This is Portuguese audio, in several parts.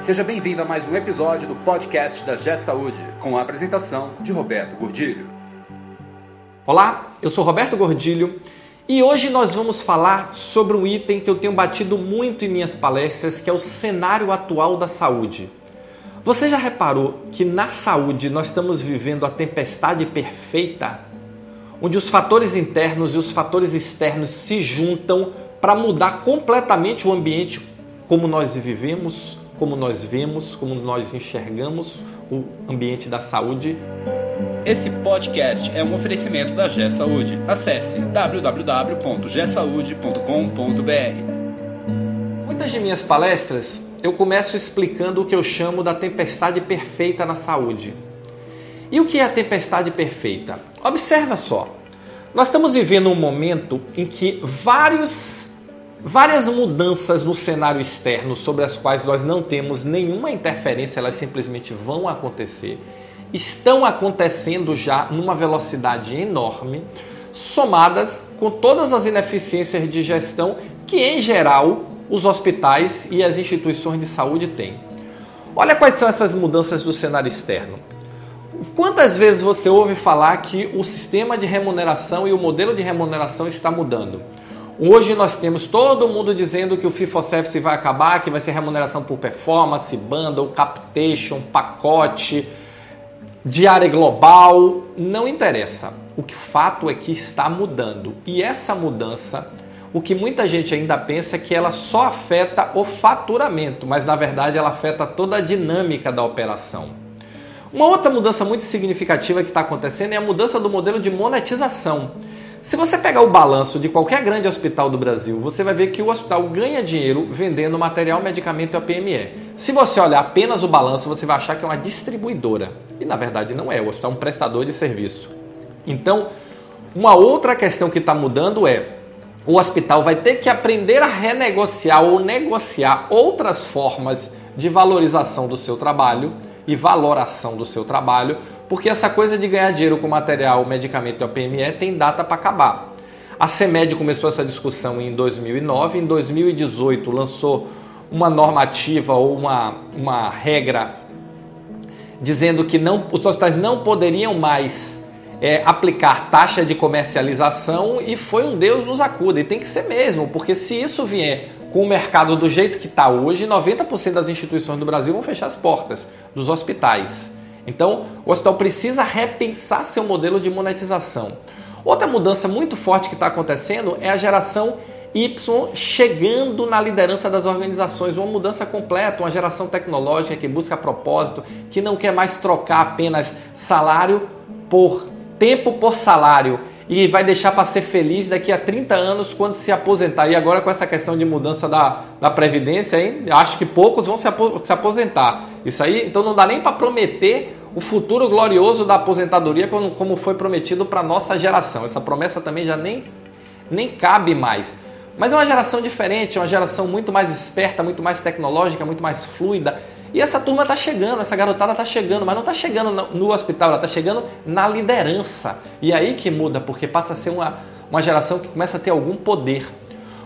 Seja bem-vindo a mais um episódio do podcast da G Saúde, com a apresentação de Roberto Gordilho. Olá, eu sou Roberto Gordilho e hoje nós vamos falar sobre um item que eu tenho batido muito em minhas palestras, que é o cenário atual da saúde. Você já reparou que na saúde nós estamos vivendo a tempestade perfeita, onde os fatores internos e os fatores externos se juntam para mudar completamente o ambiente como nós vivemos, como nós vemos, como nós enxergamos o ambiente da saúde. Esse podcast é um oferecimento da G Saúde. Acesse www.gsaude.com.br. Muitas de minhas palestras eu começo explicando o que eu chamo da tempestade perfeita na saúde. E o que é a tempestade perfeita? Observa só. Nós estamos vivendo um momento em que vários várias mudanças no cenário externo sobre as quais nós não temos nenhuma interferência, elas simplesmente vão acontecer, estão acontecendo já numa velocidade enorme, somadas com todas as ineficiências de gestão que, em geral, os hospitais e as instituições de saúde têm. Olha quais são essas mudanças do cenário externo. Quantas vezes você ouve falar que o sistema de remuneração e o modelo de remuneração está mudando? Hoje nós temos todo mundo dizendo que o FIFA Service vai acabar, que vai ser remuneração por performance, bundle, captation, pacote, diária global. Não interessa. O que fato é que está mudando. E essa mudança, o que muita gente ainda pensa é que ela só afeta o faturamento, mas na verdade ela afeta toda a dinâmica da operação. Uma outra mudança muito significativa que está acontecendo é a mudança do modelo de monetização. Se você pegar o balanço de qualquer grande hospital do Brasil, você vai ver que o hospital ganha dinheiro vendendo material, medicamento e a PME. Se você olhar apenas o balanço, você vai achar que é uma distribuidora. E na verdade não é, o hospital é um prestador de serviço. Então, uma outra questão que está mudando é o hospital vai ter que aprender a renegociar ou negociar outras formas de valorização do seu trabalho e valoração do seu trabalho porque essa coisa de ganhar dinheiro com material, medicamento e a PME tem data para acabar. A CEMED começou essa discussão em 2009, em 2018 lançou uma normativa ou uma, uma regra dizendo que não, os hospitais não poderiam mais é, aplicar taxa de comercialização e foi um Deus nos acuda. E tem que ser mesmo, porque se isso vier com o mercado do jeito que está hoje, 90% das instituições do Brasil vão fechar as portas dos hospitais. Então, o hospital precisa repensar seu modelo de monetização. Outra mudança muito forte que está acontecendo é a geração Y chegando na liderança das organizações, uma mudança completa, uma geração tecnológica que busca propósito, que não quer mais trocar apenas salário por tempo por salário e vai deixar para ser feliz daqui a 30 anos quando se aposentar. E agora com essa questão de mudança da, da Previdência, hein, acho que poucos vão se, se aposentar. Isso aí, então não dá nem para prometer o futuro glorioso da aposentadoria como, como foi prometido para nossa geração. Essa promessa também já nem, nem cabe mais. Mas é uma geração diferente, é uma geração muito mais esperta, muito mais tecnológica, muito mais fluida. E essa turma está chegando, essa garotada está chegando, mas não está chegando no hospital, ela está chegando na liderança. E é aí que muda, porque passa a ser uma, uma geração que começa a ter algum poder.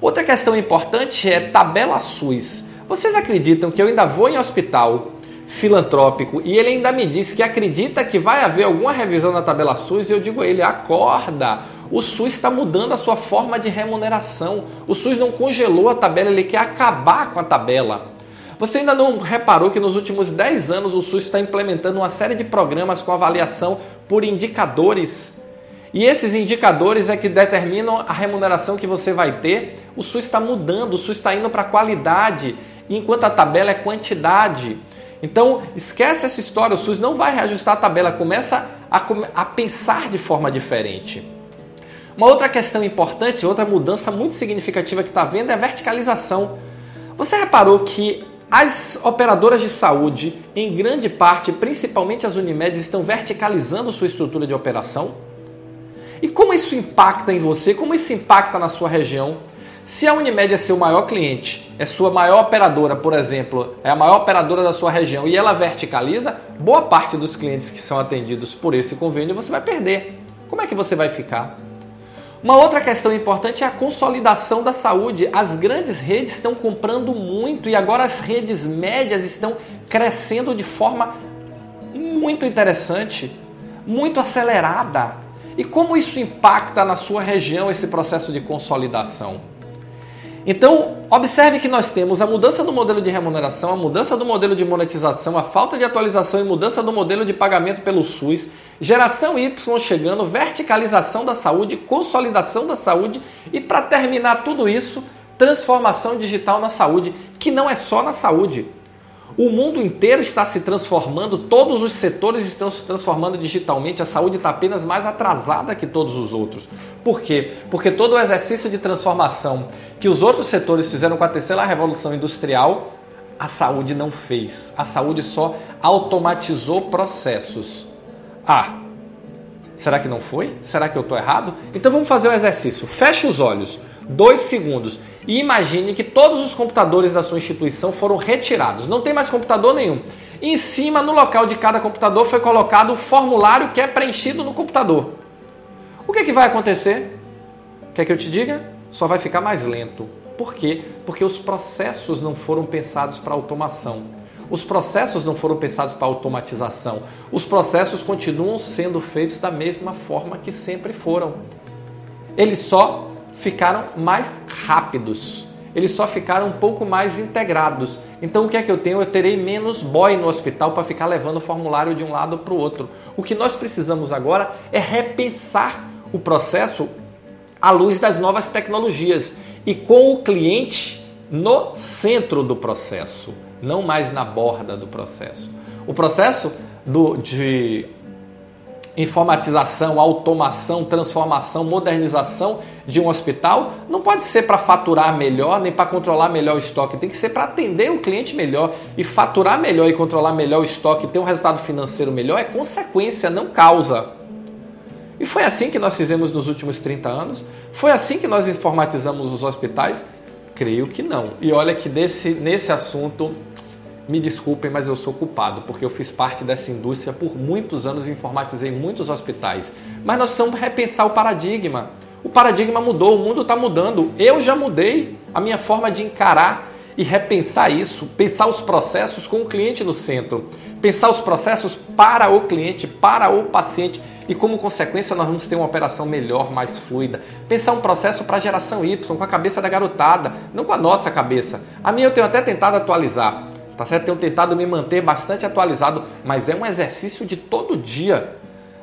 Outra questão importante é tabela SUS. Vocês acreditam que eu ainda vou em hospital filantrópico e ele ainda me disse que acredita que vai haver alguma revisão na tabela SUS e eu digo a ele, acorda, o SUS está mudando a sua forma de remuneração, o SUS não congelou a tabela, ele quer acabar com a tabela. Você ainda não reparou que nos últimos 10 anos o SUS está implementando uma série de programas com avaliação por indicadores e esses indicadores é que determinam a remuneração que você vai ter. O SUS está mudando, o SUS está indo para qualidade, enquanto a tabela é quantidade. Então, esquece essa história, o SUS não vai reajustar a tabela, começa a, a pensar de forma diferente. Uma outra questão importante, outra mudança muito significativa que está vendo é a verticalização. Você reparou que as operadoras de saúde, em grande parte, principalmente as Unimedes, estão verticalizando sua estrutura de operação? E como isso impacta em você? Como isso impacta na sua região? Se a Unimed é seu maior cliente, é sua maior operadora, por exemplo, é a maior operadora da sua região e ela verticaliza, boa parte dos clientes que são atendidos por esse convênio você vai perder. Como é que você vai ficar? Uma outra questão importante é a consolidação da saúde. As grandes redes estão comprando muito e agora as redes médias estão crescendo de forma muito interessante, muito acelerada. E como isso impacta na sua região esse processo de consolidação? Então, observe que nós temos a mudança do modelo de remuneração, a mudança do modelo de monetização, a falta de atualização e mudança do modelo de pagamento pelo SUS, geração Y chegando, verticalização da saúde, consolidação da saúde e, para terminar tudo isso, transformação digital na saúde, que não é só na saúde. O mundo inteiro está se transformando, todos os setores estão se transformando digitalmente, a saúde está apenas mais atrasada que todos os outros. Por quê? Porque todo o exercício de transformação que os outros setores fizeram com a terceira revolução industrial, a saúde não fez. A saúde só automatizou processos. Ah, será que não foi? Será que eu estou errado? Então vamos fazer um exercício. Feche os olhos, dois segundos e imagine que todos os computadores da sua instituição foram retirados. Não tem mais computador nenhum. Em cima, no local de cada computador, foi colocado o formulário que é preenchido no computador. O que, é que vai acontecer? Quer que eu te diga? Só vai ficar mais lento. Por quê? Porque os processos não foram pensados para automação. Os processos não foram pensados para automatização. Os processos continuam sendo feitos da mesma forma que sempre foram. Eles só ficaram mais rápidos. Eles só ficaram um pouco mais integrados. Então o que é que eu tenho? Eu terei menos boy no hospital para ficar levando o formulário de um lado para o outro. O que nós precisamos agora é repensar o processo à luz das novas tecnologias e com o cliente no centro do processo, não mais na borda do processo. O processo do, de informatização, automação, transformação, modernização de um hospital não pode ser para faturar melhor nem para controlar melhor o estoque, tem que ser para atender o cliente melhor e faturar melhor e controlar melhor o estoque, ter um resultado financeiro melhor é consequência, não causa. E foi assim que nós fizemos nos últimos 30 anos? Foi assim que nós informatizamos os hospitais? Creio que não. E olha que desse, nesse assunto me desculpem, mas eu sou culpado, porque eu fiz parte dessa indústria por muitos anos e informatizei muitos hospitais. Mas nós precisamos repensar o paradigma. O paradigma mudou, o mundo está mudando. Eu já mudei a minha forma de encarar e repensar isso, pensar os processos com o cliente no centro, pensar os processos para o cliente, para o paciente e como consequência nós vamos ter uma operação melhor, mais fluida. Pensar um processo para a geração Y, com a cabeça da garotada, não com a nossa cabeça. A minha eu tenho até tentado atualizar. Tá certo? Tenho tentado me manter bastante atualizado, mas é um exercício de todo dia.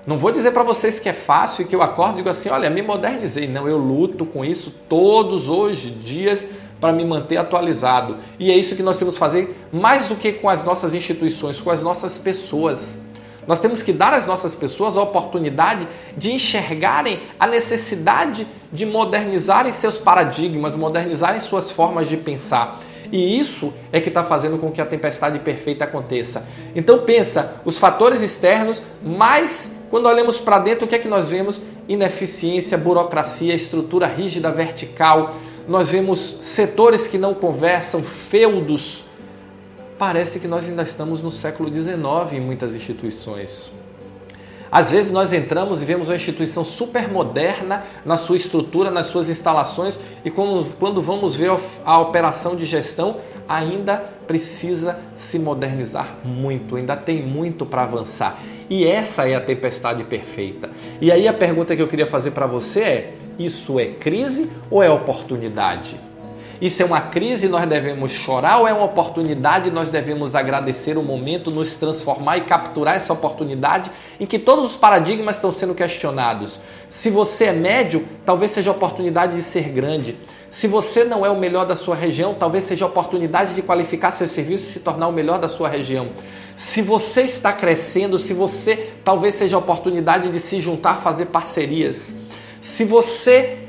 Não vou dizer para vocês que é fácil e que eu acordo e digo assim, olha, me modernizei. Não, eu luto com isso todos os dias para me manter atualizado. E é isso que nós temos que fazer mais do que com as nossas instituições, com as nossas pessoas. Nós temos que dar às nossas pessoas a oportunidade de enxergarem a necessidade de modernizarem seus paradigmas, modernizarem suas formas de pensar. E isso é que está fazendo com que a tempestade perfeita aconteça. Então pensa, os fatores externos, mas quando olhamos para dentro, o que é que nós vemos? Ineficiência, burocracia, estrutura rígida vertical. Nós vemos setores que não conversam, feudos. Parece que nós ainda estamos no século XIX em muitas instituições. Às vezes nós entramos e vemos uma instituição super moderna na sua estrutura, nas suas instalações, e quando, vamos ver a operação de gestão, ainda precisa se modernizar muito, ainda tem muito para avançar. E essa é a tempestade perfeita. E aí a pergunta que eu queria fazer para você é: isso é crise ou é oportunidade? Isso é uma crise, nós devemos chorar ou é uma oportunidade, nós devemos agradecer o momento, nos transformar e capturar essa oportunidade em que todos os paradigmas estão sendo questionados. Se você é médio, talvez seja a oportunidade de ser grande. Se você não é o melhor da sua região, talvez seja a oportunidade de qualificar seus serviços e se tornar o melhor da sua região. Se você está crescendo, se você talvez seja a oportunidade de se juntar, fazer parcerias. Se você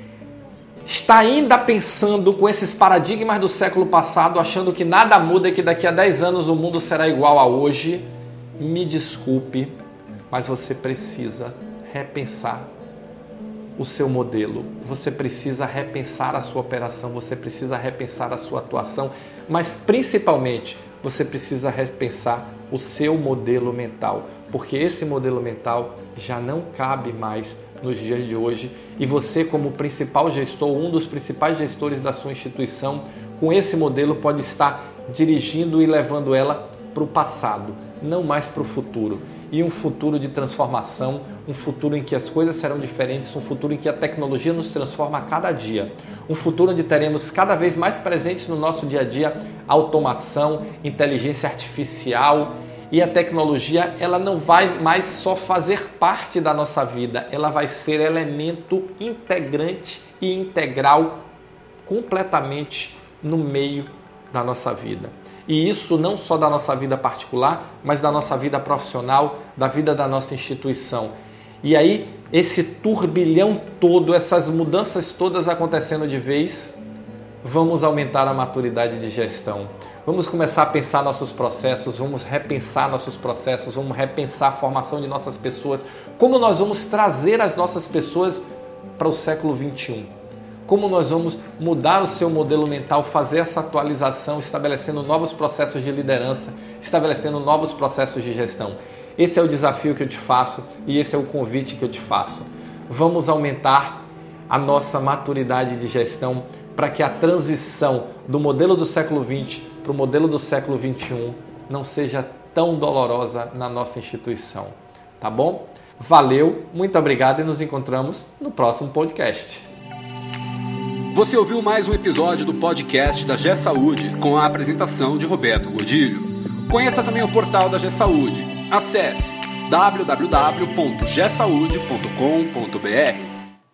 está ainda pensando com esses paradigmas do século passado, achando que nada muda e que daqui a 10 anos o mundo será igual a hoje, me desculpe, mas você precisa repensar o seu modelo, você precisa repensar a sua operação, você precisa repensar a sua atuação, mas principalmente você precisa repensar o seu modelo mental, porque esse modelo mental já não cabe mais nos dias de hoje e você, como principal gestor, um dos principais gestores da sua instituição, com esse modelo pode estar dirigindo e levando ela para o passado, não mais para o futuro. E um futuro de transformação, um futuro em que as coisas serão diferentes, um futuro em que a tecnologia nos transforma a cada dia. Um futuro onde teremos cada vez mais presentes no nosso dia a dia automação, inteligência artificial, e a tecnologia ela não vai mais só fazer parte da nossa vida, ela vai ser elemento integrante e integral completamente no meio da nossa vida. E isso não só da nossa vida particular, mas da nossa vida profissional, da vida da nossa instituição. E aí, esse turbilhão todo, essas mudanças todas acontecendo de vez, vamos aumentar a maturidade de gestão. Vamos começar a pensar nossos processos, vamos repensar nossos processos, vamos repensar a formação de nossas pessoas, como nós vamos trazer as nossas pessoas para o século 21. Como nós vamos mudar o seu modelo mental, fazer essa atualização, estabelecendo novos processos de liderança, estabelecendo novos processos de gestão. Esse é o desafio que eu te faço e esse é o convite que eu te faço. Vamos aumentar a nossa maturidade de gestão para que a transição do modelo do século 20 para o modelo do século 21 não seja tão dolorosa na nossa instituição. Tá bom? Valeu, muito obrigado e nos encontramos no próximo podcast. Você ouviu mais um episódio do podcast da G Saúde com a apresentação de Roberto Godilho. Conheça também o portal da G Saúde. Acesse www.gsaude.com.br